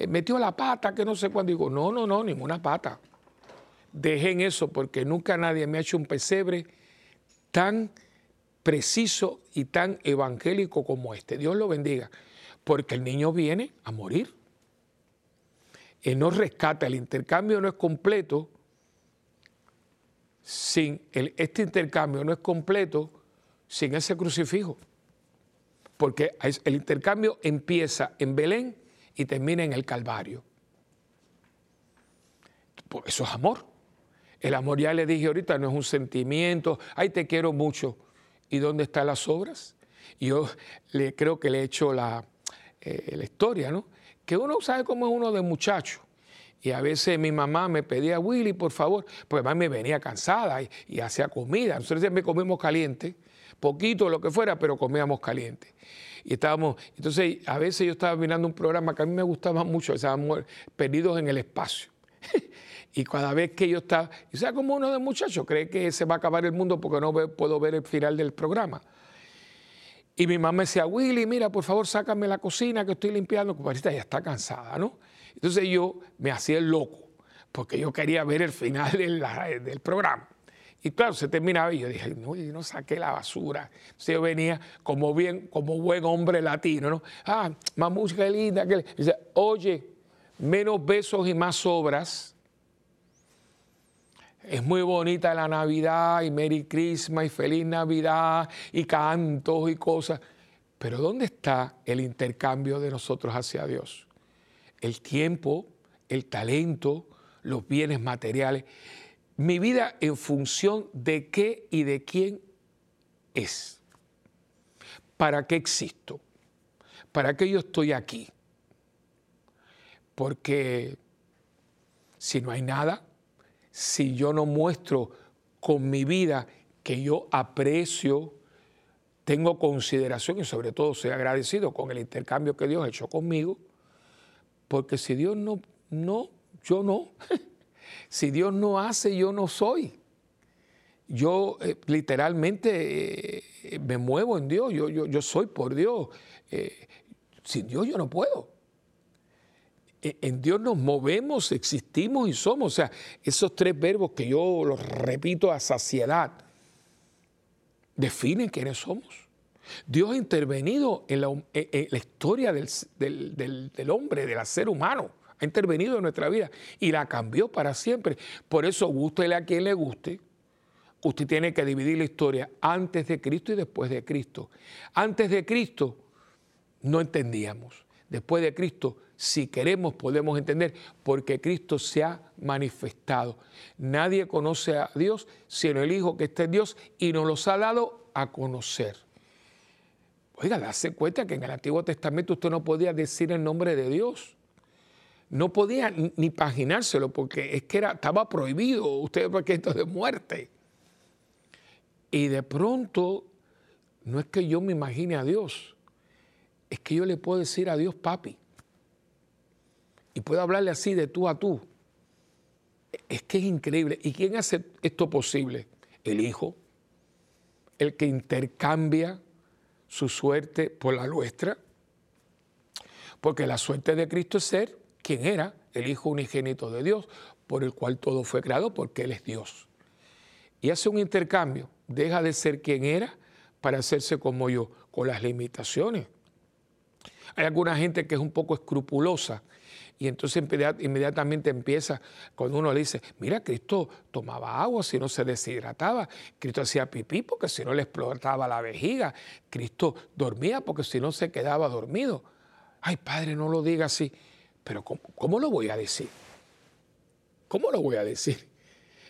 Speaker 1: metió la pata, que no sé cuándo. Digo, no, no, no, ninguna pata dejen eso porque nunca nadie me ha hecho un pesebre tan preciso y tan evangélico como este. Dios lo bendiga, porque el niño viene a morir. Él no rescata, el intercambio no es completo sin este intercambio no es completo sin ese crucifijo. Porque el intercambio empieza en Belén y termina en el Calvario. Pues eso es amor. El amor, ya le dije ahorita, no es un sentimiento, ay, te quiero mucho. ¿Y dónde están las obras? yo le, creo que le he hecho la, eh, la historia, ¿no? Que uno sabe cómo es uno de muchacho. Y a veces mi mamá me pedía, Willy, por favor, pues mamá me venía cansada y, hacía comida. Nosotros siempre comimos caliente, poquito, lo que fuera, pero comíamos caliente. Y estábamos, entonces a veces yo estaba mirando un programa que a mí me gustaba mucho, se llama Perdidos en el Espacio. Y cada vez que yo estaba, y sea como uno de muchachos, cree que se va a acabar el mundo porque no puedo ver el final del programa. Y mi mamá me decía, Willy, mira, por favor, sácame la cocina que estoy limpiando, porque ya está cansada, ¿no? Entonces yo me hacía el loco, porque yo quería ver el final del, programa. Y claro, se terminaba y yo dije, no, yo no saqué la basura. Entonces yo venía como bien, como buen hombre latino, ¿no? Ah, mamucha, qué linda. Oye, menos besos y más obras es muy bonita la Navidad y Merry Christmas y Feliz Navidad y cantos y cosas. Pero ¿dónde está el intercambio de nosotros hacia Dios? El tiempo, el talento, los bienes materiales. Mi vida en función de qué y de quién es. ¿Para qué existo? ¿Para qué yo estoy aquí? Porque si no hay nada, si yo no muestro con mi vida que yo aprecio, tengo consideración y sobre todo soy agradecido con el intercambio que Dios ha hecho conmigo, porque si Dios no, no, yo no. si Dios no hace, yo no soy. Yo eh, literalmente eh, me muevo en Dios, yo, yo, yo soy por Dios. Eh, sin Dios yo no puedo. E, en Dios nos movemos, existimos y somos. O sea, esos tres verbos que yo los repito a saciedad, definen quiénes somos. Dios ha intervenido en la, historia del, del, hombre, del ser humano. Ha intervenido en nuestra vida y la cambió para siempre. Por eso, gústele a quien le guste, usted tiene que dividir la historia antes de Cristo y después de Cristo. Antes de Cristo no entendíamos. Después de Cristo, si queremos, podemos entender, porque Cristo se ha manifestado. Nadie conoce a Dios sino el Hijo que está en Dios y nos los ha dado a conocer. Oiga, darse cuenta que en el Antiguo Testamento usted no podía decir el nombre de Dios. No podía ni imaginárselo porque es que era, estaba prohibido usted porque esto de muerte. Y de pronto, no es que yo me imagine a Dios, es que yo le puedo decir a Dios papi. Y puedo hablarle así de tú a tú. Es que es increíble. ¿Y quién hace esto posible? El Hijo, el que intercambia su suerte por la nuestra. Porque la suerte de Cristo es ser quien era, el Hijo unigénito de Dios, por el cual todo fue creado, porque Él es Dios. Y hace un intercambio, deja de ser quien era para hacerse como yo, con las limitaciones. Hay alguna gente que es un poco escrupulosa y entonces inmediatamente empieza, cuando uno le dice, mira, Cristo tomaba agua si no se deshidrataba, Cristo hacía pipí porque si no le explotaba la vejiga, Cristo dormía porque si no se quedaba dormido. Ay, Padre, no lo diga así. Pero ¿cómo, lo voy a decir? ¿Cómo lo voy a decir?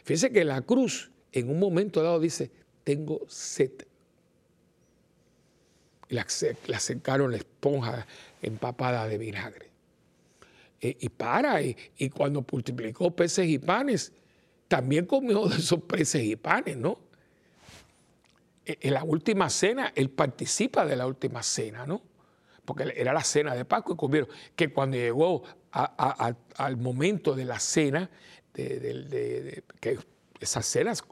Speaker 1: Fíjense que la cruz en un momento dado dice, tengo sed. Le acercaron la esponja empapada de vinagre. Y para, y, cuando multiplicó peces y panes, también comió de esos peces y panes, ¿no? E, en la última cena, él participa de la última cena, ¿no? Porque era la cena de Pascua y comieron. Que cuando llegó al momento de la cena, de, que esas cenas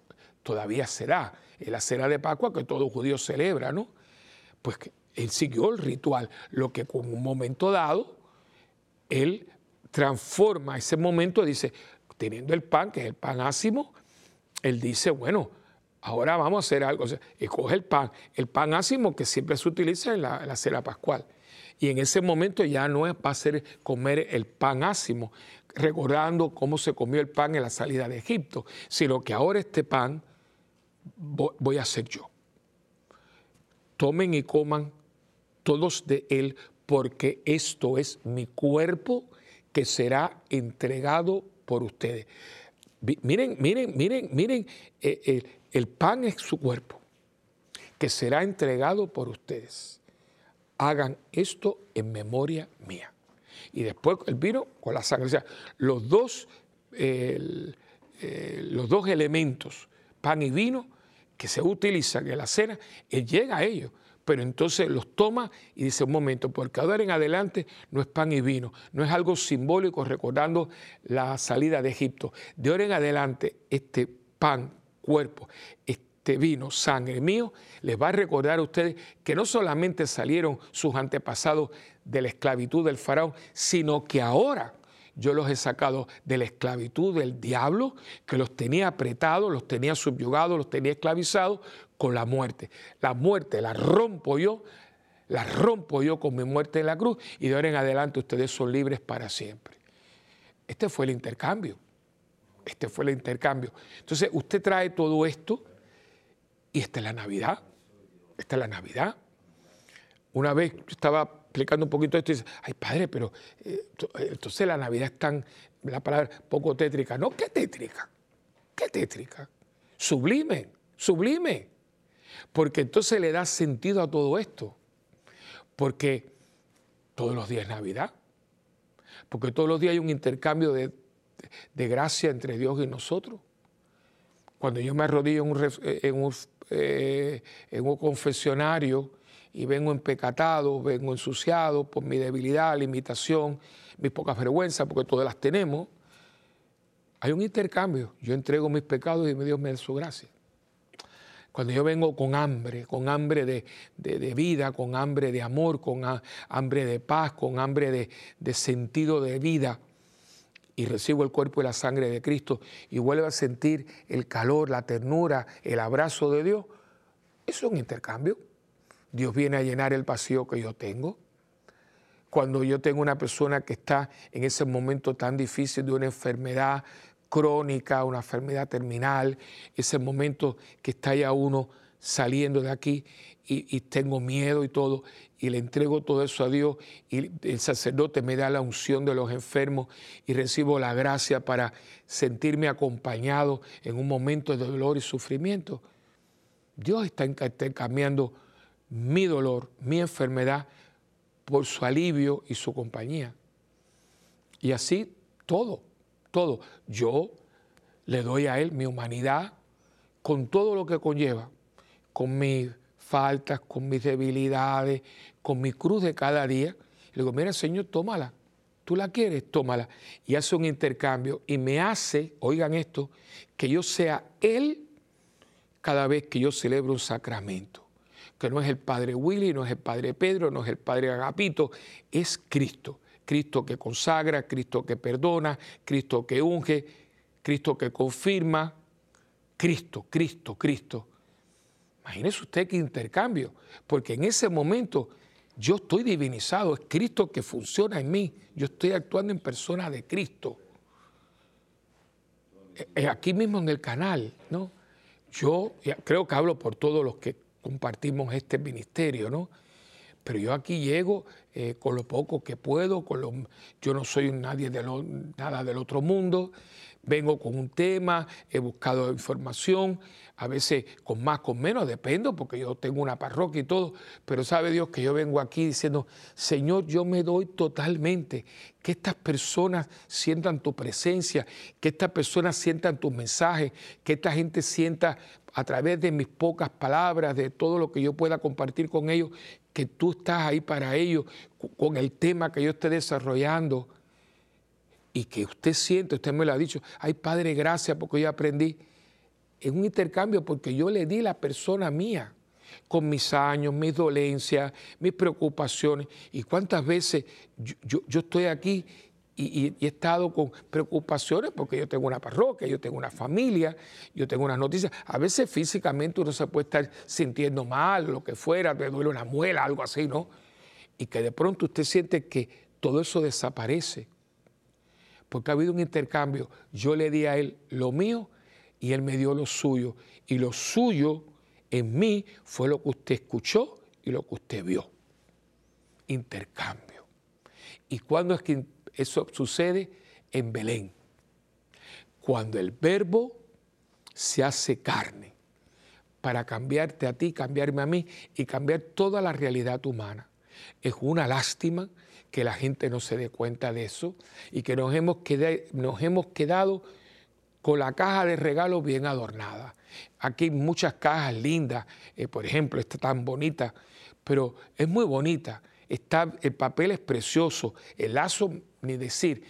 Speaker 1: todavía será, la cena de Pascua que todo judío celebra, ¿no? Pues él siguió el ritual, lo que con un momento dado, él transforma ese momento, dice, teniendo el pan, que es el pan ácimo, él dice, bueno, ahora vamos a hacer algo. O sea, coge el pan, el pan ácimo que siempre se utiliza en la, cena pascual. Y en ese momento ya no es, va a ser comer el pan ácimo, recordando cómo se comió el pan en la salida de Egipto, sino que ahora este pan voy a hacer yo. Tomen y coman todos de él, porque esto es mi cuerpo que será entregado por ustedes. Miren, miren, miren, miren, eh, el, pan es su cuerpo, que será entregado por ustedes. Hagan esto en memoria mía. Y después el vino con la sangre. O sea, los dos, eh, los dos elementos, pan y vino, que se utilizan en la cena, llega a ellos pero entonces los toma y dice, un momento, porque ahora en adelante no es pan y vino, no es algo simbólico recordando la salida de Egipto. De ahora en adelante este pan, cuerpo, este vino, sangre mío, les va a recordar a ustedes que no solamente salieron sus antepasados de la esclavitud del faraón, sino que ahora yo los he sacado de la esclavitud del diablo, que los tenía apretados, los tenía subyugados, los tenía esclavizados con la muerte. La muerte la rompo yo, la rompo yo con mi muerte en la cruz y de ahora en adelante ustedes son libres para siempre. Este fue el intercambio. Este fue el intercambio. Entonces usted trae todo esto y esta es la Navidad. Esta es la Navidad. Una vez yo estaba explicando un poquito esto y dice, ay padre, pero eh, eh, entonces la Navidad es tan, la palabra poco tétrica. No, ¿qué tétrica? ¿Qué tétrica? Sublime, sublime. Porque entonces le da sentido a todo esto. Porque todos los días es Navidad. Porque todos los días hay un intercambio de, gracia entre Dios y nosotros. Cuando yo me arrodillo en un, en un, eh, en un confesionario y vengo empecatado, vengo ensuciado por mi debilidad, limitación, mis pocas vergüenzas, porque todas las tenemos, hay un intercambio. Yo entrego mis pecados y Dios me da su gracia. Cuando yo vengo con hambre, con hambre de, vida, con hambre de amor, con hambre de paz, con hambre de, de sentido de vida, y recibo el cuerpo y la sangre de Cristo y vuelvo a sentir el calor, la ternura, el abrazo de Dios, eso es un intercambio. Dios viene a llenar el vacío que yo tengo. Cuando yo tengo una persona que está en ese momento tan difícil de una enfermedad crónica, una enfermedad terminal, ese momento que está ya uno saliendo de aquí y, tengo miedo y todo, y le entrego todo eso a Dios y el sacerdote me da la unción de los enfermos y recibo la gracia para sentirme acompañado en un momento de dolor y sufrimiento. Dios está cambiando mi dolor, mi enfermedad, por su alivio y su compañía. Y así todo todo. Yo le doy a Él mi humanidad con todo lo que conlleva, con mis faltas, con mis debilidades, con mi cruz de cada día. le digo, mira Señor, tómala. Tú la quieres, tómala. Y hace un intercambio y me hace, oigan esto, que yo sea Él cada vez que yo celebro un sacramento. Que no es el Padre Willy, no es el Padre Pedro, no es el Padre Agapito, es Cristo. Cristo que consagra, Cristo que perdona, Cristo que unge, Cristo que confirma, Cristo, Cristo, Cristo. Imagínese usted qué intercambio, porque en ese momento yo estoy divinizado, es Cristo que funciona en mí, yo estoy actuando en persona de Cristo. Aquí mismo en el canal, ¿no? Yo creo que hablo por todos los que compartimos este ministerio, ¿no? Pero yo aquí llego eh, con lo poco que puedo, con lo, yo no soy nadie de nada del otro mundo, vengo con un tema, he buscado información, a veces con más, con menos, dependo, porque yo tengo una parroquia y todo, pero sabe Dios que yo vengo aquí diciendo, Señor, yo me doy totalmente, que estas personas sientan tu presencia, que estas personas sientan tu mensaje, que esta gente sienta a través de mis pocas palabras, de todo lo que yo pueda compartir con ellos, que tú estás ahí para ellos con el tema que yo esté desarrollando y que usted siente, usted me lo ha dicho, ay Padre, gracias porque yo aprendí en un intercambio porque yo le di la persona mía con mis años, mis dolencias, mis preocupaciones. Y cuántas veces yo, yo estoy aquí y, he estado con preocupaciones porque yo tengo una parroquia, yo tengo una familia, yo tengo unas noticias. A veces físicamente uno se puede estar sintiendo mal, lo que fuera, te duele una muela, algo así, ¿no? Y que de pronto usted siente que todo eso desaparece. Porque ha habido un intercambio. Yo le di a él lo mío y él me dio lo suyo. Y lo suyo en mí fue lo que usted escuchó y lo que usted vio. Intercambio. ¿Y cuándo es que eso sucede en Belén, cuando el verbo se hace carne para cambiarte a ti, cambiarme a mí y cambiar toda la realidad humana. Es una lástima que la gente no se dé cuenta de eso y que nos hemos, quedado, con la caja de regalos bien adornada. Aquí hay muchas cajas lindas, eh, por ejemplo, esta tan bonita, pero es muy bonita, Está, el papel es precioso, el lazo ni decir,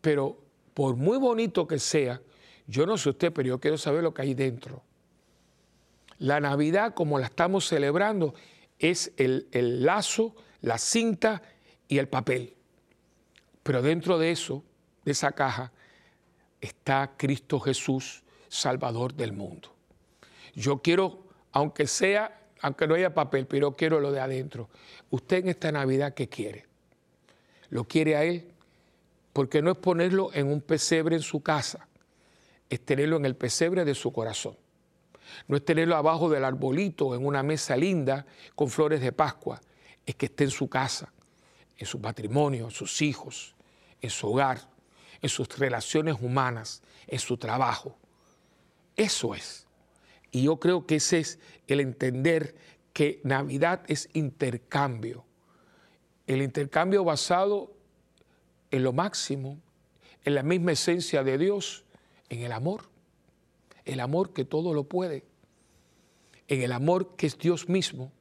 Speaker 1: pero por muy bonito que sea, yo no sé usted, pero yo quiero saber lo que hay dentro. La Navidad, como la estamos celebrando, es el, el lazo, la cinta y el papel. Pero dentro de eso, de esa caja, está Cristo Jesús, Salvador del mundo. Yo quiero, aunque sea aunque no haya papel, pero quiero lo de adentro. Usted en esta Navidad, ¿qué quiere? ¿Lo quiere a Él? Porque no es ponerlo en un pesebre en su casa, es tenerlo en el pesebre de su corazón. No es tenerlo abajo del arbolito en una mesa linda con flores de Pascua, es que esté en su casa, en su matrimonio, en sus hijos, en su hogar, en sus relaciones humanas, en su trabajo. Eso es. Y yo creo que ese es el entender que Navidad es intercambio. El intercambio basado en lo máximo, en la misma esencia de Dios, en el amor. El amor que todo lo puede. En el amor que es Dios mismo,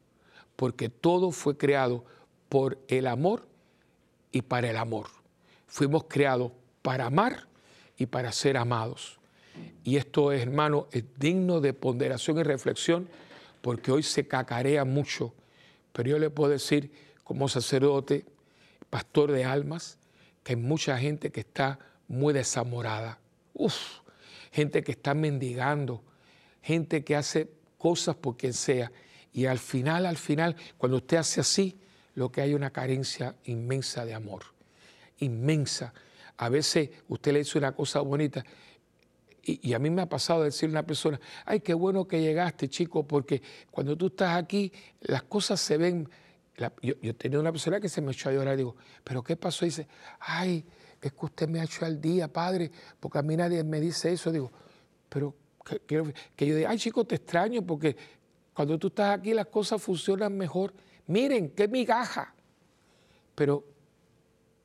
Speaker 1: porque todo fue creado por el amor y para el amor. Fuimos creados para amar y para ser amados. Y esto, es, hermano, es digno de ponderación y reflexión porque hoy se cacarea mucho. Pero yo le puedo decir, como sacerdote, pastor de almas, que hay mucha gente que está muy desamorada. Uf, gente que está mendigando, gente que hace cosas por quien sea. Y al final, al final, cuando usted hace así, lo que hay es una carencia inmensa de amor, inmensa. A veces usted le dice una cosa bonita y, a mí me ha pasado decirle a una persona, ay, qué bueno que llegaste, chico, porque cuando tú estás aquí, las cosas se ven. yo, yo, tenía una persona que se me echó a llorar, digo, ¿pero qué pasó? Y dice, ay, es que usted me ha hecho al día, padre, porque a mí nadie me dice eso. Digo, pero que, que yo diga, ay, chico, te extraño, porque cuando tú estás aquí las cosas funcionan mejor. Miren, qué migaja. Pero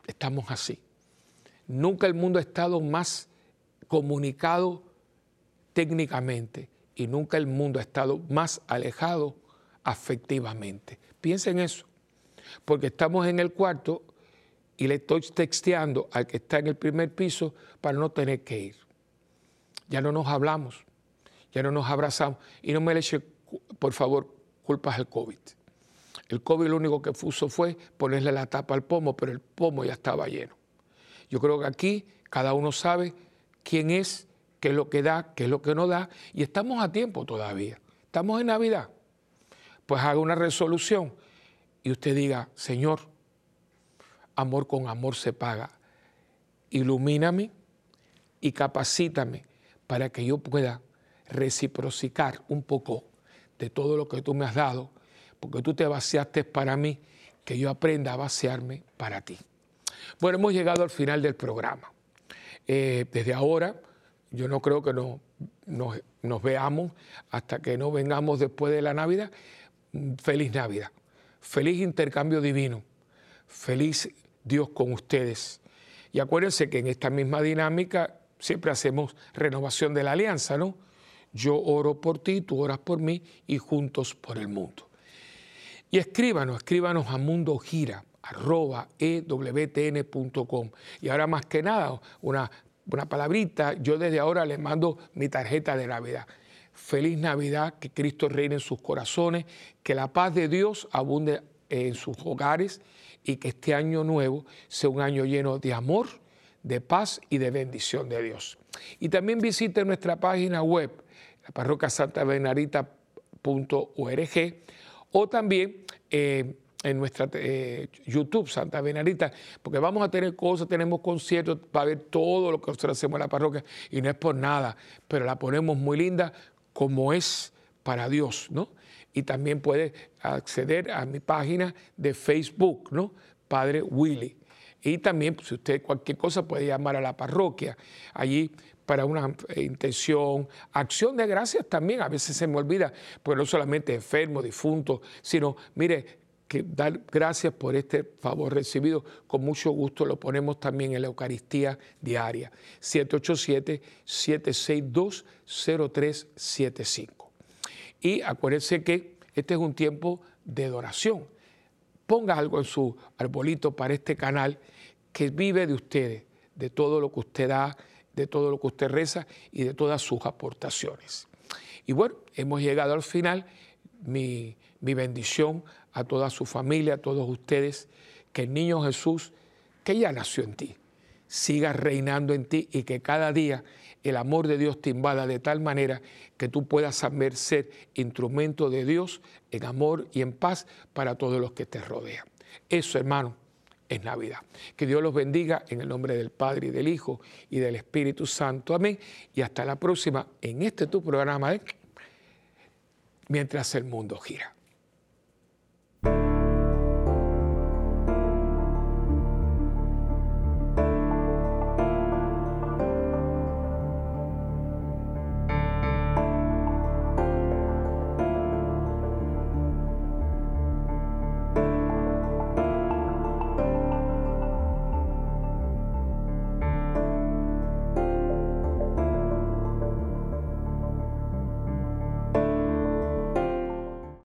Speaker 1: estamos así. Nunca el mundo ha estado más comunicado técnicamente y nunca el mundo ha estado más alejado afectivamente. Piensen eso, porque estamos en el cuarto y le estoy texteando al que está en el primer piso para no tener que ir. Ya no nos hablamos, ya no nos abrazamos y no me le eche, por favor, culpas al COVID. El COVID lo único que puso fue ponerle la tapa al pomo, pero el pomo ya estaba lleno. Yo creo que aquí cada uno sabe quién es, qué es lo que da, qué es lo que no da, y estamos a tiempo todavía. Estamos en Navidad. Pues haga una resolución y usted diga, Señor, amor con amor se paga. Ilumíname y capacítame para que yo pueda reciprocicar un poco de todo lo que tú me has dado, porque tú te vaciaste para mí, que yo aprenda a vaciarme para ti. Bueno, hemos llegado al final del programa. Eh, desde ahora, yo no creo que no, nos, veamos hasta que no vengamos después de la Navidad. Feliz Navidad, feliz intercambio divino, feliz Dios con ustedes. Y acuérdense que en esta misma dinámica siempre hacemos renovación de la alianza, ¿no? Yo oro por ti, tú oras por mí y juntos por el mundo. Y escríbanos, escríbanos a Mundo Gira arroba ewtn.com. Y ahora más que nada, una, una palabrita, yo desde ahora les mando mi tarjeta de Navidad. Feliz Navidad, que Cristo reine en sus corazones, que la paz de Dios abunde en sus hogares y que este año nuevo sea un año lleno de amor, de paz y de bendición de Dios. Y también visite nuestra página web, la parroquia o también eh, en nuestra eh, YouTube, Santa Benarita, porque vamos a tener cosas, tenemos conciertos para ver todo lo que nosotros hacemos en la parroquia y no es por nada, pero la ponemos muy linda como es para Dios, ¿no? Y también puede acceder a mi página de Facebook, ¿no? Padre Willy. Y también, pues, si usted cualquier cosa puede llamar a la parroquia. Allí para una eh, intención, acción de gracias también, a veces se me olvida, pues no solamente enfermo, difunto, sino, mire, que dar gracias por este favor recibido. Con mucho gusto lo ponemos también en la Eucaristía diaria. 787-762-0375. Y acuérdense que este es un tiempo de donación. Ponga algo en su arbolito para este canal que vive de ustedes, de todo lo que usted da, de todo lo que usted reza y de todas sus aportaciones. Y bueno, hemos llegado al final. Mi, mi bendición a toda su familia, a todos ustedes, que el niño Jesús, que ya nació en ti, siga reinando en ti y que cada día el amor de Dios te invada de tal manera que tú puedas saber ser instrumento de Dios en amor y en paz para todos los que te rodean. Eso, hermano, es Navidad. Que Dios los bendiga en el nombre del Padre y del Hijo y del Espíritu Santo. Amén. Y hasta la próxima en este tu programa Mientras el mundo gira.